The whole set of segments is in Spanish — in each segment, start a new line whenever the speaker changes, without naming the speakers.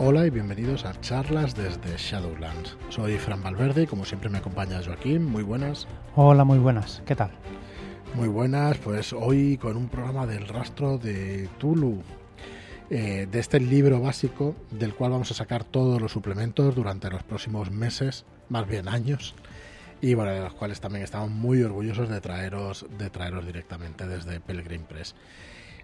Hola y bienvenidos a charlas desde Shadowlands. Soy Fran Valverde y como siempre me acompaña Joaquín. Muy buenas.
Hola, muy buenas. ¿Qué tal?
Muy buenas, pues hoy con un programa del rastro de Tulu, eh, de este libro básico del cual vamos a sacar todos los suplementos durante los próximos meses, más bien años, y bueno, de los cuales también estamos muy orgullosos de traeros, de traeros directamente desde Pelgrim Press.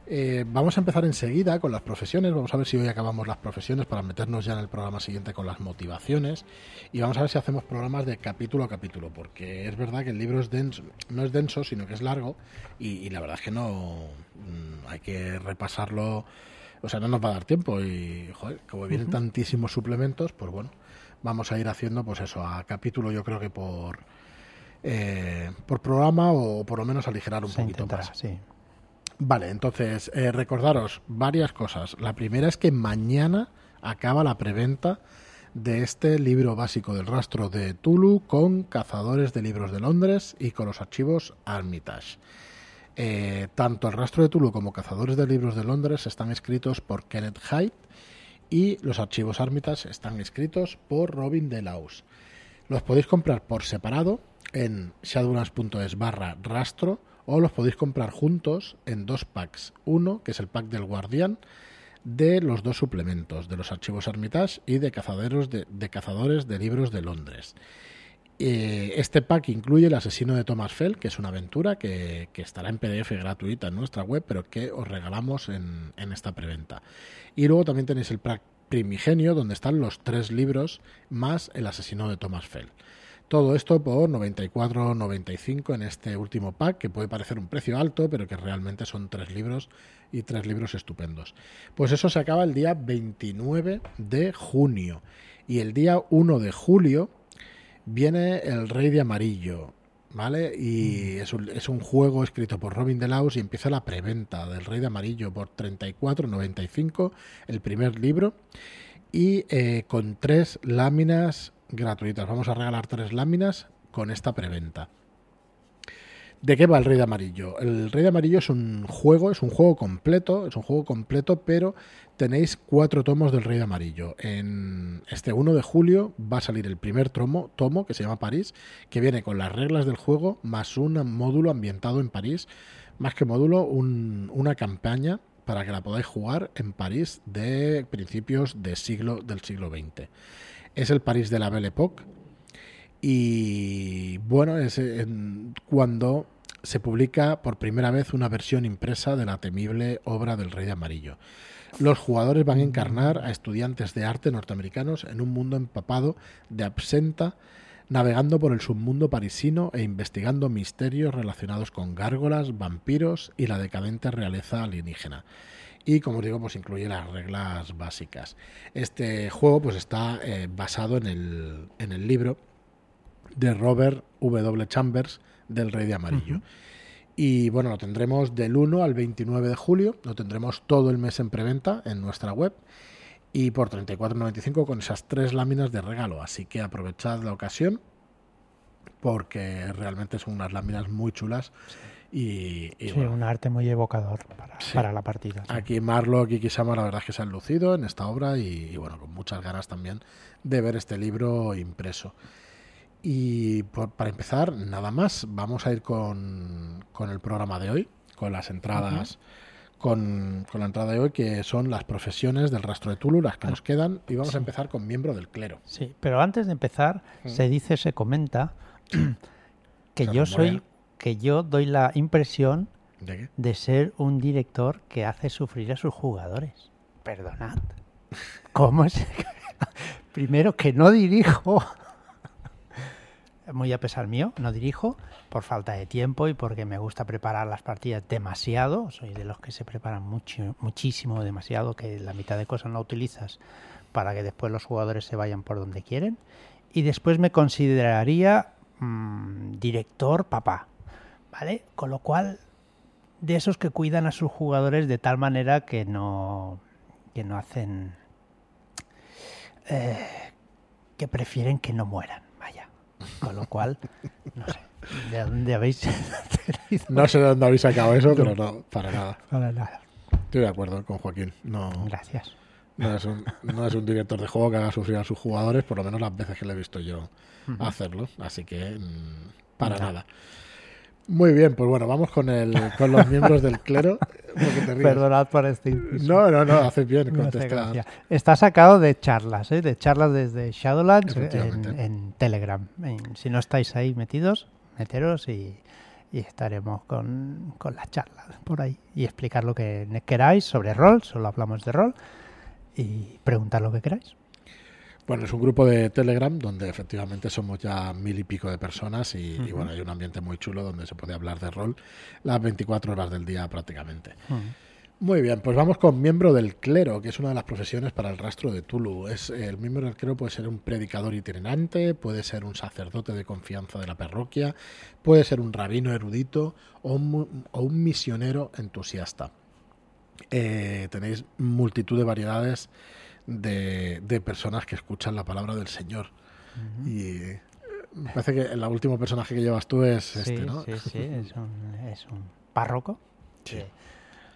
Eh, vamos a empezar enseguida con las profesiones. Vamos a ver si hoy acabamos las profesiones para meternos ya en el programa siguiente con las motivaciones. Y vamos a ver si hacemos programas de capítulo a capítulo, porque es verdad que el libro es denso, no es denso, sino que es largo. Y, la verdad es que no mm, hay que repasarlo. O sea, no nos va a dar tiempo. Y, joder, como vienen tantísimos suplementos, pues bueno, vamos a ir haciendo, pues eso, a capítulo, yo creo que por. Eh, por programa o por lo menos aligerar un poquito más.
Sí.
Vale, entonces, eh, recordaros varias cosas. La primera es que mañana acaba la preventa de este libro básico del rastro de Tulu con Cazadores de Libros de Londres y con los archivos Armitage. Eh, tanto el rastro de Tulu como Cazadores de Libros de Londres están escritos por Kenneth Hyde y los archivos Armitage están escritos por Robin Delaus. Los podéis comprar por separado en shadowlands.es barra rastro o los podéis comprar juntos en dos packs. Uno, que es el pack del Guardián, de los dos suplementos, de los archivos Armitage y de, cazadores de, cazadores de libros de Londres. Eh, este pack incluye El asesino de Thomas Fell, que es una aventura que, estará en PDF gratuita en nuestra web, pero que os regalamos en, en esta preventa. Y luego también tenéis el pack Primigenio, donde están los tres libros más El asesino de Thomas Fell. Todo esto por 94,95 en este último pack, que puede parecer un precio alto, pero que realmente son tres libros y tres libros estupendos. Pues eso se acaba el día 29 de junio. Y el día 1 de julio viene El Rey de Amarillo. ¿Vale? Y mm. es un, es un juego escrito por Robin Delaus y empieza la preventa del Rey de Amarillo por 34,95 el primer libro y eh, con tres láminas gratuitas. Vamos a regalar tres láminas con esta preventa. ¿De qué va el Rey de Amarillo? El Rey de Amarillo es un juego, es un juego completo, es un juego completo, pero tenéis cuatro tomos del Rey de Amarillo. En este 1 de julio va a salir el primer tomo, tomo que se llama París, que viene con las reglas del juego más un módulo ambientado en París, más que módulo, una campaña para que la podáis jugar en París de principios de siglo, del siglo XX es el París de la Belle Époque. Y bueno, es cuando se publica por primera vez una versión impresa de la temible obra del Rey de Amarillo. Los jugadores van a encarnar a estudiantes de arte norteamericanos en un mundo empapado de absenta, navegando por el submundo parisino e investigando misterios relacionados con gárgolas, vampiros y la decadente realeza alienígena y como digo pues incluye las reglas básicas. Este juego pues está eh, basado en el, en el libro de Robert W. Chambers del Rey de Amarillo. Y bueno, lo tendremos del 1 al 29 de julio, lo tendremos todo el mes en preventa en nuestra web y por 34.95 con esas tres láminas de regalo. Así que aprovechad la ocasión porque realmente son unas láminas muy chulas. Y,
sí, un arte muy evocador para, la partida.
Aquí Marlock y Kisama la verdad es que se han lucido en esta obra y, bueno, con muchas ganas también de ver este libro impreso. Y para empezar, nada más, vamos a ir con, el programa de hoy, con las entradas, con, la entrada de hoy, que son las profesiones del rastro de Tulu, las que nos quedan, y vamos a empezar con miembro del clero.
Sí, pero antes de empezar, se dice, se comenta que yo soy que yo doy la impresión ¿De, ser un director que hace sufrir a sus jugadores. Perdonad. ¿Cómo es? Primero que no dirijo. Muy a pesar mío, no dirijo por falta de tiempo y porque me gusta preparar las partidas demasiado. Soy de los que se preparan mucho, muchísimo, demasiado, que la mitad de cosas no utilizas para que después los jugadores se vayan por donde quieren. Y después me consideraría mm, director papá ¿vale? Con lo cual, de esos que cuidan a sus jugadores de tal manera que no, que no hacen, eh, que prefieren que no mueran, vaya. Con lo cual, no sé. ¿De dónde habéis
No sé de dónde habéis sacado eso, pero no, para nada.
Para nada.
Estoy de acuerdo con Joaquín. No,
Gracias.
No es, un, no es un director de juego que haga sufrir a sus jugadores, por lo menos las veces que le he visto yo hacerlo. Así que, mm, para nada. Muy bien, pues bueno, vamos con, el, con los miembros del clero.
Perdonad por este
No, no, no, haces bien contestar.
Está sacado de charlas, ¿eh? de charlas desde Shadowlands en, Telegram. si no estáis ahí metidos, meteros y, estaremos con, con las charlas por ahí y explicar lo que queráis sobre rol, solo hablamos de rol y preguntar lo que queráis.
Bueno, es un grupo de Telegram donde efectivamente somos ya mil y pico de personas y, bueno, hay un ambiente muy chulo donde se puede hablar de rol las 24 horas del día prácticamente. Muy bien, pues vamos con miembro del clero, que es una de las profesiones para el rastro de Tulu. Es, el miembro del clero puede ser un predicador itinerante, puede ser un sacerdote de confianza de la parroquia, puede ser un rabino erudito o un, misionero entusiasta. Eh, tenéis multitud de variedades de, personas que escuchan la palabra del Señor. Y eh, me parece que el último personaje que llevas tú es este, ¿no?
Sí, sí, es un, es un párroco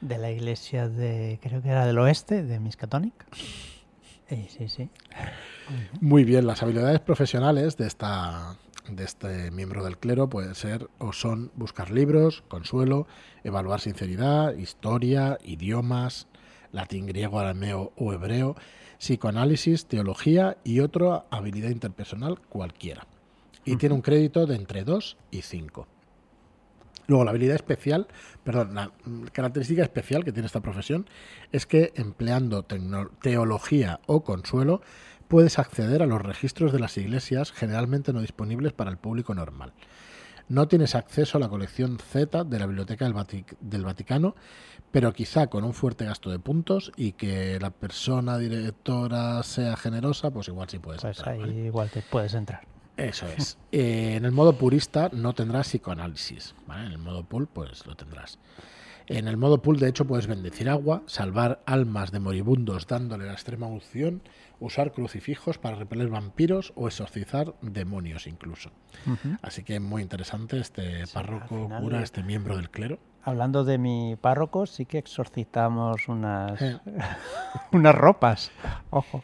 de, la iglesia de, creo que era del oeste, de Miskatonic. Sí, sí,
Muy bien, las habilidades profesionales de esta de este miembro del clero pueden ser o son buscar libros, consuelo, evaluar sinceridad, historia, idiomas, latín, griego, arameo o hebreo, psicoanálisis, teología y otra habilidad interpersonal cualquiera. Y tiene un crédito de entre 2 y 5. Luego, la habilidad especial, perdón, la característica especial que tiene esta profesión es que empleando teología o consuelo puedes acceder a los registros de las iglesias generalmente no disponibles para el público normal. No tienes acceso a la colección Z de la Biblioteca del, Vaticano, pero quizá con un fuerte gasto de puntos y que la persona directora sea generosa, pues igual sí puedes
pues Ahí igual te puedes entrar.
Eso es. Eh, en el modo purista no tendrás psicoanálisis. En el modo pool, pues lo tendrás. En el modo pool, de hecho, puedes bendecir agua, salvar almas de moribundos dándole la extrema unción, usar crucifijos para repeler vampiros o exorcizar demonios incluso. Así que muy interesante este párroco, cura, este miembro del clero.
Hablando de mi párroco, sí que exorcizamos unas, unas ropas. Ojo.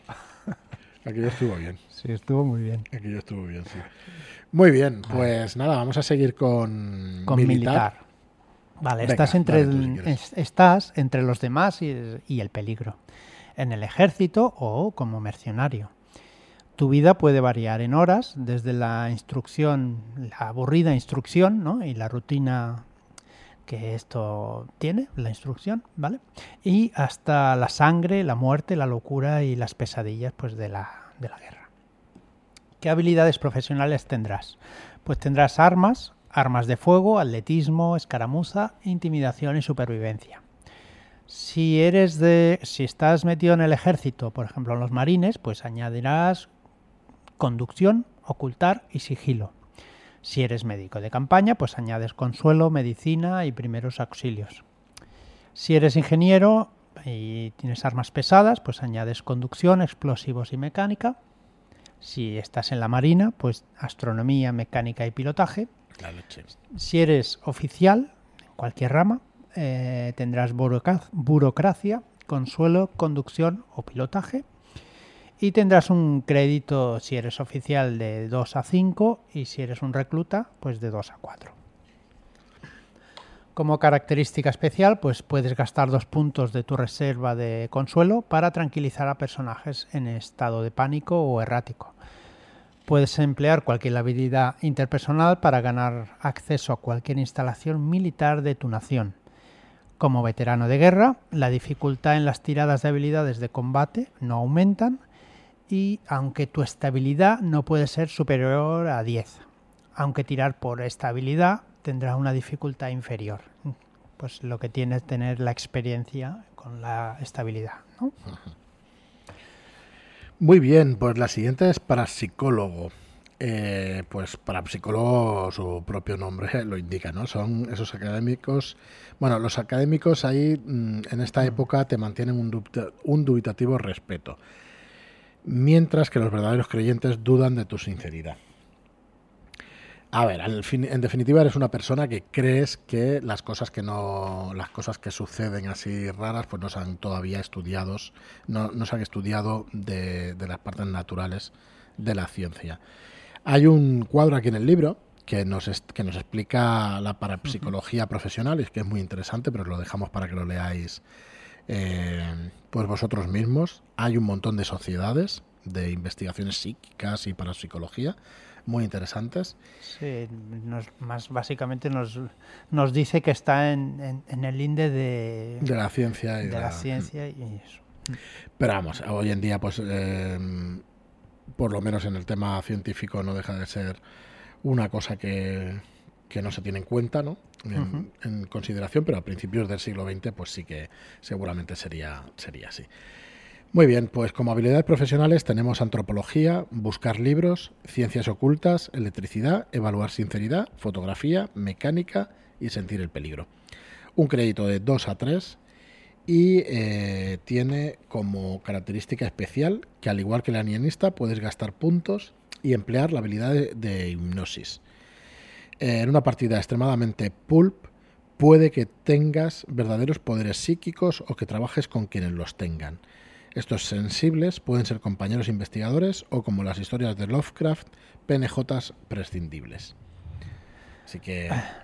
Aquello estuvo bien.
Sí, estuvo muy bien.
Aquello estuvo bien, sí. Muy bien, pues nada, vamos a seguir con,
con militar. Vale, estás, entre estás entre los demás y, el peligro, en el ejército o como mercenario. Tu vida puede variar en horas, desde la instrucción, la aburrida instrucción ¿no? y la rutina que esto tiene, la instrucción, ¿vale? Y hasta la sangre, la muerte, la locura y las pesadillas pues, de, la, de la guerra. ¿Qué habilidades profesionales tendrás? Pues tendrás armas, armas de fuego, atletismo, escaramuza, intimidación y supervivencia. Si eres de si estás metido en el ejército, por ejemplo en los marines, pues añadirás conducción, ocultar y sigilo. Si eres médico de campaña, pues añades consuelo, medicina y primeros auxilios. Si eres ingeniero y tienes armas pesadas, pues añades conducción, explosivos y mecánica. Si estás en la marina, pues astronomía, mecánica y pilotaje. Si eres oficial, en cualquier rama, eh, tendrás burocracia, consuelo, conducción o pilotaje. Y tendrás un crédito si eres oficial de 2 a 5 y si eres un recluta, pues de 2 a 4. Como característica especial, pues puedes gastar dos puntos de tu reserva de consuelo para tranquilizar a personajes en estado de pánico o errático. Puedes emplear cualquier habilidad interpersonal para ganar acceso a cualquier instalación militar de tu nación. Como veterano de guerra, la dificultad en las tiradas de habilidades de combate no aumentan y aunque tu estabilidad no puede ser superior a 10, aunque tirar por estabilidad tendrá una dificultad inferior. Pues lo que tiene es tener la experiencia con la estabilidad.
Muy bien, pues la siguiente es para psicólogo. Eh, pues para psicólogo su propio nombre lo indica, ¿no? Son esos académicos. Bueno, los académicos ahí mm, en esta época te mantienen un, un dubitativo respeto, mientras que los verdaderos creyentes dudan de tu sinceridad. A ver, en definitiva eres una persona que crees que las cosas que no, las cosas que suceden así raras, pues no se han todavía estudiados, no, no se han estudiado de las partes naturales de la ciencia. Hay un cuadro aquí en el libro que nos, que nos explica la parapsicología profesional y que es muy interesante, pero lo dejamos para que lo leáis eh, pues vosotros mismos. Hay un montón de sociedades de investigaciones psíquicas y parapsicología muy interesantes.
Sí, más básicamente nos, nos dice que está en, en, el INDE de,
de la ciencia y
de, la, ciencia y eso.
Pero vamos, hoy en día, pues, eh, por lo menos en el tema científico, no deja de ser una cosa que, que no se tiene en cuenta, ¿no? En, consideración, pero a principios del siglo XX, pues sí que seguramente sería, sería así. Muy bien, pues como habilidades profesionales tenemos antropología, buscar libros, ciencias ocultas, electricidad, evaluar sinceridad, fotografía, mecánica y sentir el peligro. Un crédito de 2 a 3 y eh, tiene como característica especial que al igual que el alienista puedes gastar puntos y emplear la habilidad de, hipnosis. Eh, en una partida extremadamente pulp puede que tengas verdaderos poderes psíquicos o que trabajes con quienes los tengan. Estos sensibles pueden ser compañeros investigadores o, como las historias de Lovecraft, PNJs prescindibles. Así que ah.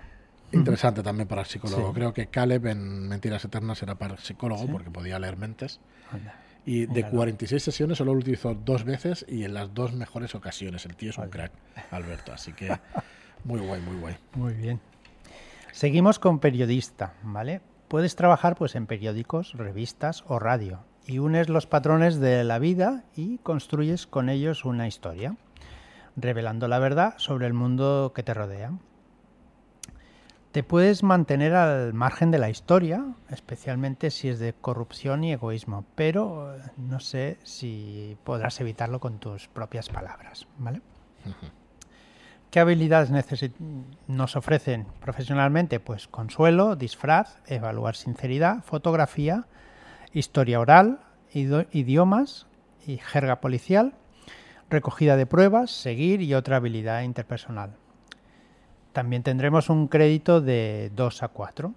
Interesante también para el psicólogo. Creo que Caleb en Mentiras Eternas era para el psicólogo porque podía leer mentes. Y de 46 sesiones solo lo utilizó dos veces y en las dos mejores ocasiones. El tío es un crack, Alberto. Así que muy guay, muy guay.
Muy bien. Seguimos con periodista, ¿vale? Puedes trabajar pues en periódicos, revistas o radio y unes los patrones de la vida y construyes con ellos una historia, revelando la verdad sobre el mundo que te rodea. Te puedes mantener al margen de la historia, especialmente si es de corrupción y egoísmo, pero eh, no sé si podrás evitarlo con tus propias palabras, ¿vale? ¿Qué habilidades nos ofrecen profesionalmente? Pues consuelo, disfraz, evaluar sinceridad, fotografía, historia oral, idiomas y jerga policial, recogida de pruebas, seguir y otra habilidad interpersonal. También tendremos un crédito de 2 a 4.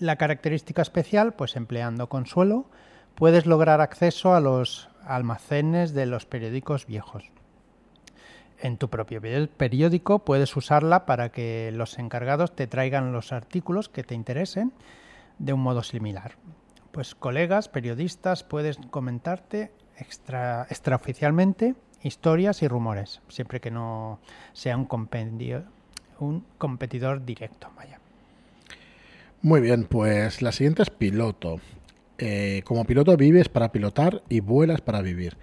La característica especial, pues empleando consuelo, puedes lograr acceso a los almacenes de los periódicos viejos. En tu propio periódico puedes usarla para que los encargados te traigan los artículos que te interesen de un modo similar pues colegas, periodistas, puedes comentarte extra, extraoficialmente historias y rumores, siempre que no sea un compendio, un competidor directo. Vaya.
Muy bien, pues la siguiente es piloto. Eh, como piloto vives para pilotar y vuelas para vivir.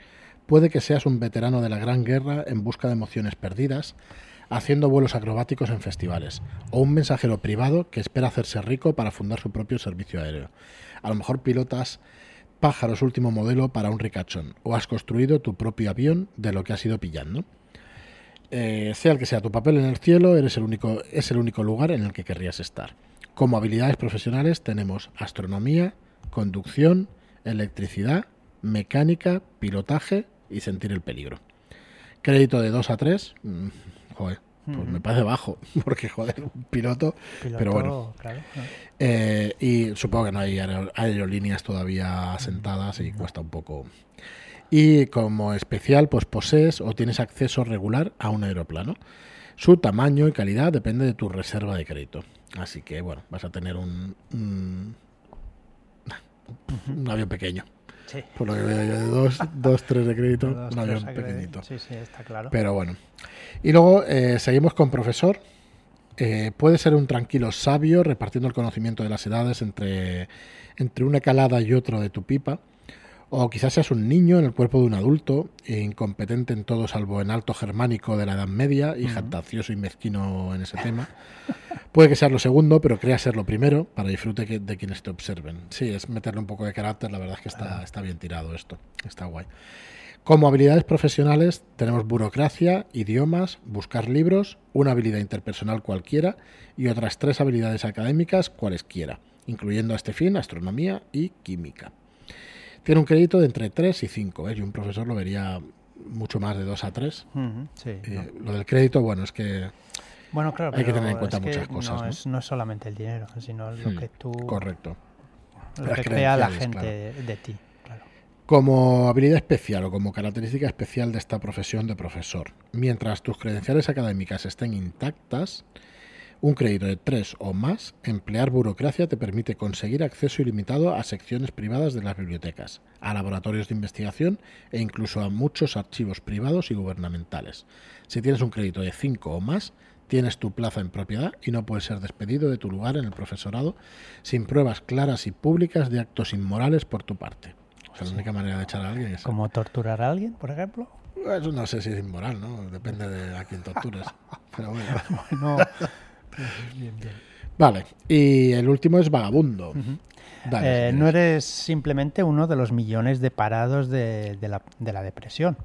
Puede que seas un veterano de la Gran Guerra en busca de emociones perdidas, haciendo vuelos acrobáticos en festivales, o un mensajero privado que espera hacerse rico para fundar su propio servicio aéreo. A lo mejor pilotas pájaros último modelo para un ricachón, o has construido tu propio avión de lo que has ido pillando. Eh, sea el que sea tu papel en el cielo, eres el único, es el único lugar en el que querrías estar. Como habilidades profesionales tenemos astronomía, conducción, electricidad, mecánica, pilotaje y sentir el peligro. Crédito de 2 a 3, joder, pues me parece bajo, porque joder, un piloto, pero bueno. Eh, y supongo que no hay aerolíneas todavía asentadas y cuesta un poco. Y como especial, pues posees o tienes acceso regular a un aeroplano. Su tamaño y calidad depende de tu reserva de crédito. Así que, bueno, vas a tener un, un avión pequeño. Por lo que veo yo, de dos, dos tres de crédito, un avión pequeñito.
Sí, sí, está claro.
Pero bueno. Y luego eh, seguimos con profesor. Eh, puede ser un tranquilo sabio repartiendo el conocimiento de las edades entre, entre una calada y otro de tu pipa. O quizás seas un niño en el cuerpo de un adulto, incompetente en todo salvo en alto germánico de la Edad Media y jactacioso y mezquino en ese tema. Puede que sea lo segundo, pero crea ser lo primero para disfrute de quienes te observen. Sí, es meterle un poco de carácter, la verdad es que está, está bien tirado esto, está guay. Como habilidades profesionales tenemos burocracia, idiomas, buscar libros, una habilidad interpersonal cualquiera y otras tres habilidades académicas cualesquiera, incluyendo a este fin astronomía y química. Tiene un crédito de entre 3 y 5, ¿eh? y un profesor lo vería mucho más de 2 a 3.
Ujú, sí,
Eh,
no.
Lo del crédito, bueno, es que
Bueno, claro,
hay que tener en cuenta muchas cosas,
No,
¿no?
Es, no es solamente el dinero, sino lo
Hmm,
que tú,
correcto.
lo
Las
que crea la gente
claro.
de ti. Claro.
Como habilidad especial o como característica especial de esta profesión de profesor, mientras tus credenciales académicas estén intactas, un crédito de 3 o más, emplear burocracia te permite conseguir acceso ilimitado a secciones privadas de las bibliotecas, a laboratorios de investigación e incluso a muchos archivos privados y gubernamentales. Si tienes un crédito de 5 o más, tienes tu plaza en propiedad y no puedes ser despedido de tu lugar en el profesorado sin pruebas claras y públicas de actos inmorales por tu parte. O sea, la única manera de echar a alguien es...
Como torturar a alguien, por ejemplo.
Eso no sé si es inmoral, ¿no? Depende de a quién tortures. Pero bueno.
Bueno, bien, bien.
Vale, y el último es vagabundo. Dale,
Eh, no eres simplemente uno de los millones de parados de, de la, de la depresión.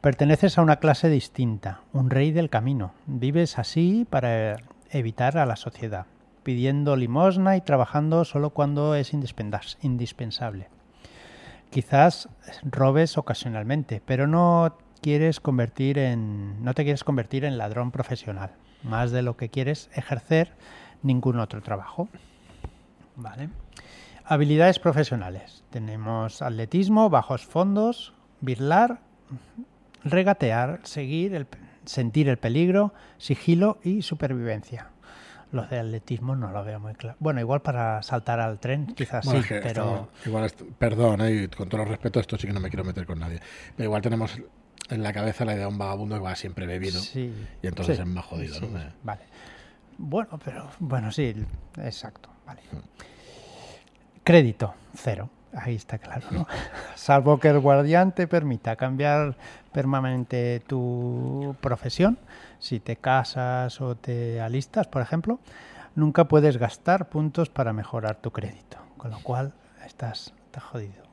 Perteneces a una clase distinta, un rey del camino. Vives así para evitar a la sociedad, pidiendo limosna y trabajando solo cuando es indispensable. Quizás robes ocasionalmente, pero no quieres convertir en no te quieres convertir en ladrón profesional, más de lo que quieres ejercer ningún otro trabajo. Vale. Habilidades profesionales. Tenemos atletismo, bajos fondos, birlar, regatear, seguir, el, sentir el peligro, sigilo y supervivencia. Los de atletismo no lo veo muy claro. Bueno, igual para saltar al tren, quizás
Bueno,
sí,
es que
pero
estamos- igual est- perdón, eh, con todo el respeto, esto sí que no me quiero meter con nadie. Pero igual tenemos en la cabeza la idea de un vagabundo que va siempre bebido.
sí.
Y entonces
Sí,
es más jodido,
sí,
¿no? Eh,
Vale. Bueno, pero bueno, sí, exacto. Vale. Crédito, cero. Ahí está claro, ¿no? Salvo que el guardián te permita cambiar permanente tu profesión, si te casas o te alistas, por ejemplo, nunca puedes gastar puntos para mejorar tu crédito, con lo cual estás, estás jodido.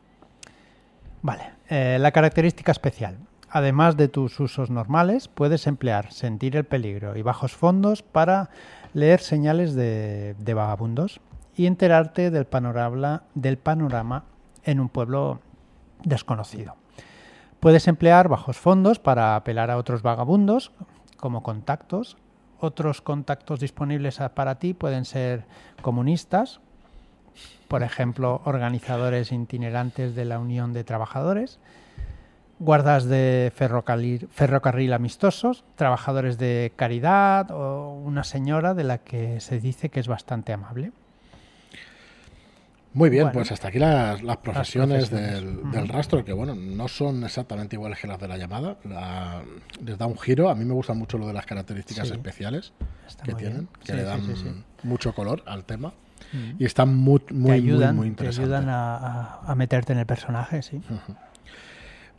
Vale, eh, la característica especial. Además de tus usos normales, puedes emplear sentir el peligro y bajos fondos para leer señales de, vagabundos y enterarte del panorama, del panorama en un pueblo desconocido. Puedes emplear bajos fondos para apelar a otros vagabundos como contactos. Otros contactos disponibles para ti pueden ser comunistas, por ejemplo, organizadores itinerantes de la Unión de Trabajadores, guardas de ferrocarril, ferrocarril amistosos, trabajadores de caridad o una señora de la que se dice que es bastante amable.
Muy bien,
Bueno.
pues hasta aquí las, las profesiones,
profesiones.
Del, rastro, que bueno, no son exactamente iguales que las de la llamada. La- les da un giro. A mí me gusta mucho lo de las características
Sí.
especiales que tienen, que le dan
sí,
mucho color al tema.
Mm.
Y están muy, muy,
te
muy,
ayudan,
muy
te
interesantes.
ayudan a, a- a meterte en el personaje, sí.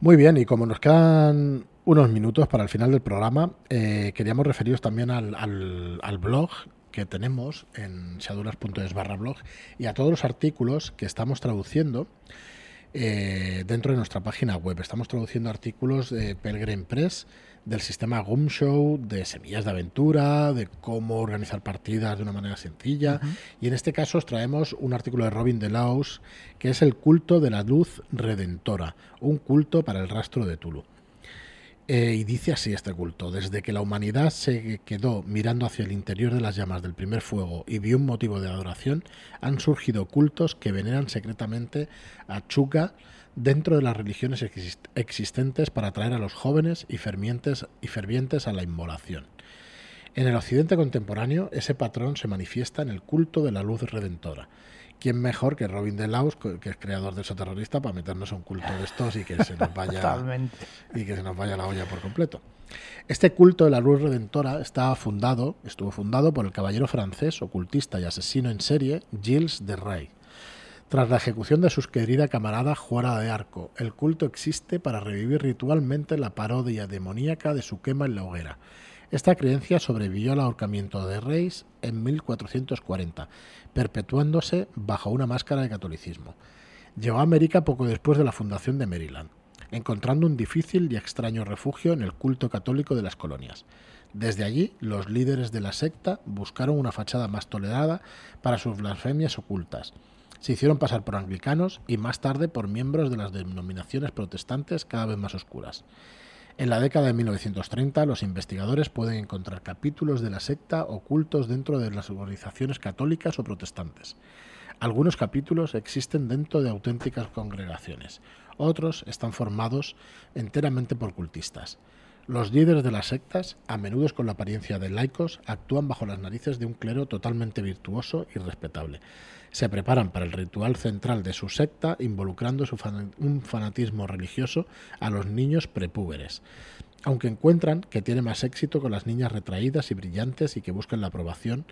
Muy bien, y como nos quedan unos minutos para el final del programa, eh, queríamos referiros también al, al- al blog que tenemos en shadulas.es barra blog y a todos los artículos que estamos traduciendo eh, dentro de nuestra página web. Estamos traduciendo artículos de Pelgrim Press, del sistema Gum Show, de semillas de aventura, de cómo organizar partidas de una manera sencilla. Y en este caso os traemos un artículo de Robin Delaus, que es el culto de la luz redentora, un culto para el rastro de Tulu. Eh, y dice así este culto, desde que la humanidad se quedó mirando hacia el interior de las llamas del primer fuego y vio un motivo de adoración, han surgido cultos que veneran secretamente a Chuka dentro de las religiones exist- existentes para atraer a los jóvenes y fervientes, y fervientes a la inmolación. En el occidente contemporáneo, ese patrón se manifiesta en el culto de la luz redentora. ¿Quién mejor que Robin Delaus, que es creador de eso terrorista, para meternos a un culto de estos y que se nos vaya
Totalmente.
y que se nos vaya la olla por completo. Este culto de la luz redentora estaba fundado, estuvo fundado por el caballero francés, ocultista y asesino en serie Gilles de Rais. Tras la ejecución de su querida camarada Juana de Arco, el culto existe para revivir ritualmente la parodia demoníaca de su quema en la hoguera. Esta creencia sobrevivió al ahorcamiento de Reis en 1440, perpetuándose bajo una máscara de catolicismo. Llegó a América poco después de la fundación de Maryland, encontrando un difícil y extraño refugio en el culto católico de las colonias. Desde allí, los líderes de la secta buscaron una fachada más tolerada para sus blasfemias ocultas. Se hicieron pasar por anglicanos y más tarde por miembros de las denominaciones protestantes cada vez más oscuras. En la década de 1930, los investigadores pueden encontrar capítulos de la secta ocultos dentro de las organizaciones católicas o protestantes. Algunos capítulos existen dentro de auténticas congregaciones, otros están formados enteramente por cultistas. Los líderes de las sectas, a menudo con la apariencia de laicos, actúan bajo las narices de un clero totalmente virtuoso y respetable. Se preparan para el ritual central de su secta, involucrando un fanatismo religioso a los niños prepúberes. Aunque encuentran que tiene más éxito con las niñas retraídas y brillantes y que buscan la aprobación,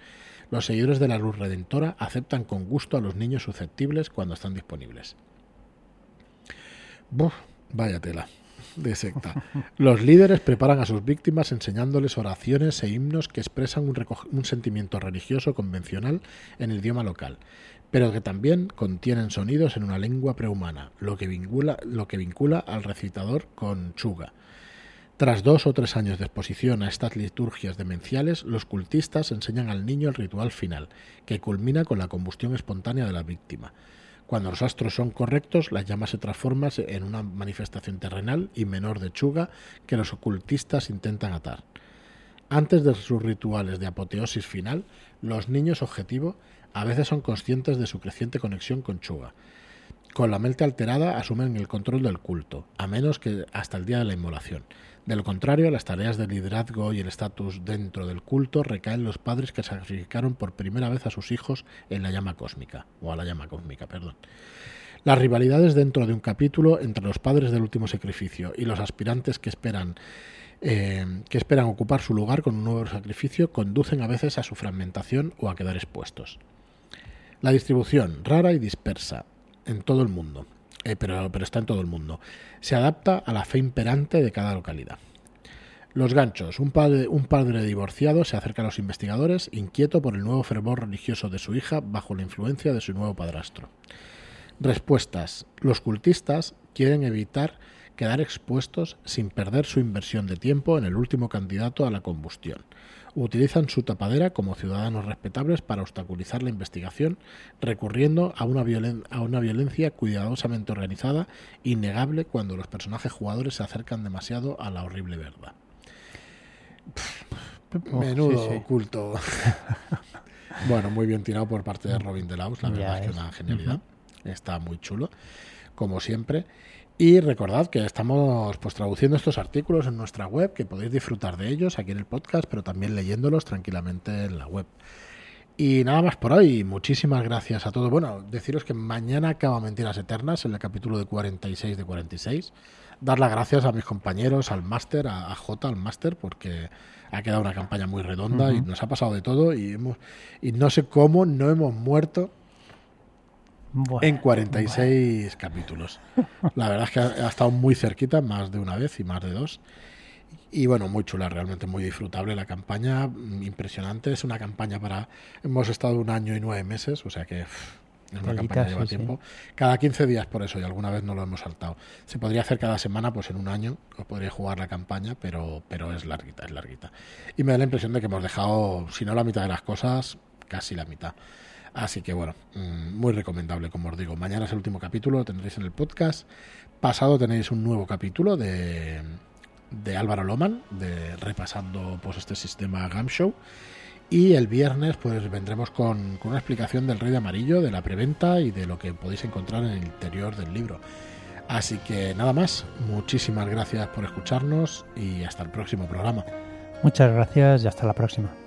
los seguidores de la luz redentora aceptan con gusto a los niños susceptibles cuando están disponibles. Buf, vaya tela de secta. Los líderes preparan a sus víctimas enseñándoles oraciones e himnos que expresan un, sentimiento religioso convencional en el idioma local, pero que también contienen sonidos en una lengua prehumana, lo que vincula, lo que vincula al recitador con Chuga. Tras dos o tres años de exposición a estas liturgias demenciales, los cultistas enseñan al niño el ritual final, que culmina con la combustión espontánea de la víctima. Cuando los astros son correctos, la llama se transforma en una manifestación terrenal y menor de chuga que los ocultistas intentan atar. Antes de sus rituales de apoteosis final, los niños objetivo a veces son conscientes de su creciente conexión con Chuga. Con la mente alterada asumen el control del culto, a menos que hasta el día de la inmolación. De lo contrario, las tareas de liderazgo y el estatus dentro del culto recaen en los padres que sacrificaron por primera vez a sus hijos en la llama cósmica, o a la llama cósmica, perdón. Las rivalidades dentro de un capítulo entre los padres del último sacrificio y los aspirantes que esperan eh, que esperan ocupar su lugar con un nuevo sacrificio conducen a veces a su fragmentación o a quedar expuestos. La distribución, rara y dispersa en todo el mundo, eh, pero, pero está en todo el mundo. Se adapta a la fe imperante de cada localidad. Los ganchos. Un un padre divorciado se acerca a los investigadores, inquieto por el nuevo fervor religioso de su hija bajo la influencia de su nuevo padrastro. Respuestas. Los cultistas quieren evitar quedar expuestos sin perder su inversión de tiempo en el último candidato a la combustión utilizan su tapadera como ciudadanos respetables para obstaculizar la investigación, recurriendo a una, a una violencia cuidadosamente organizada, innegable cuando los personajes jugadores se acercan demasiado a la horrible verdad. Oh, menudo oculto. bueno, muy bien tirado por parte de Robin Delaus, la verdad es que una genialidad. Está muy chulo, como siempre. Y recordad que estamos pues traduciendo estos artículos en nuestra web, que podéis disfrutar de ellos aquí en el podcast, pero también leyéndolos tranquilamente en la web. Y nada más por hoy. Muchísimas gracias a todos. Bueno, deciros que mañana acaba Mentiras Eternas, en el capítulo de 46 de 46. Dar las gracias a mis compañeros, al máster, a, J, al máster, porque ha quedado una campaña muy redonda y nos ha pasado de todo y, hemos, y no sé cómo no hemos muerto en 46 capítulos. La verdad es que ha, estado muy cerquita, más de una vez y más de dos. Y bueno, muy chula, realmente muy disfrutable la campaña, mm, impresionante. Es una campaña para. Hemos estado un año y nueve meses, o sea que. es una campaña que lleva tiempo. Cada 15 días por eso, y alguna vez no lo hemos saltado. Se podría hacer cada semana, pues en un año os podría jugar la campaña, pero, pero es larguita, es larguita. Y me da la impresión de que hemos dejado, si no la mitad de las cosas, casi la mitad. Así que bueno, mm, muy recomendable, como os digo. Mañana es el último capítulo, lo tendréis en el podcast. Pasado tenéis un nuevo capítulo de, de Álvaro Loman, de repasando pues este sistema Gam Show. Y el viernes pues vendremos con, con, una explicación del Rey de Amarillo, de la preventa y de lo que podéis encontrar en el interior del libro. Así que nada más, muchísimas gracias por escucharnos y hasta el próximo programa.
Muchas gracias y hasta la próxima.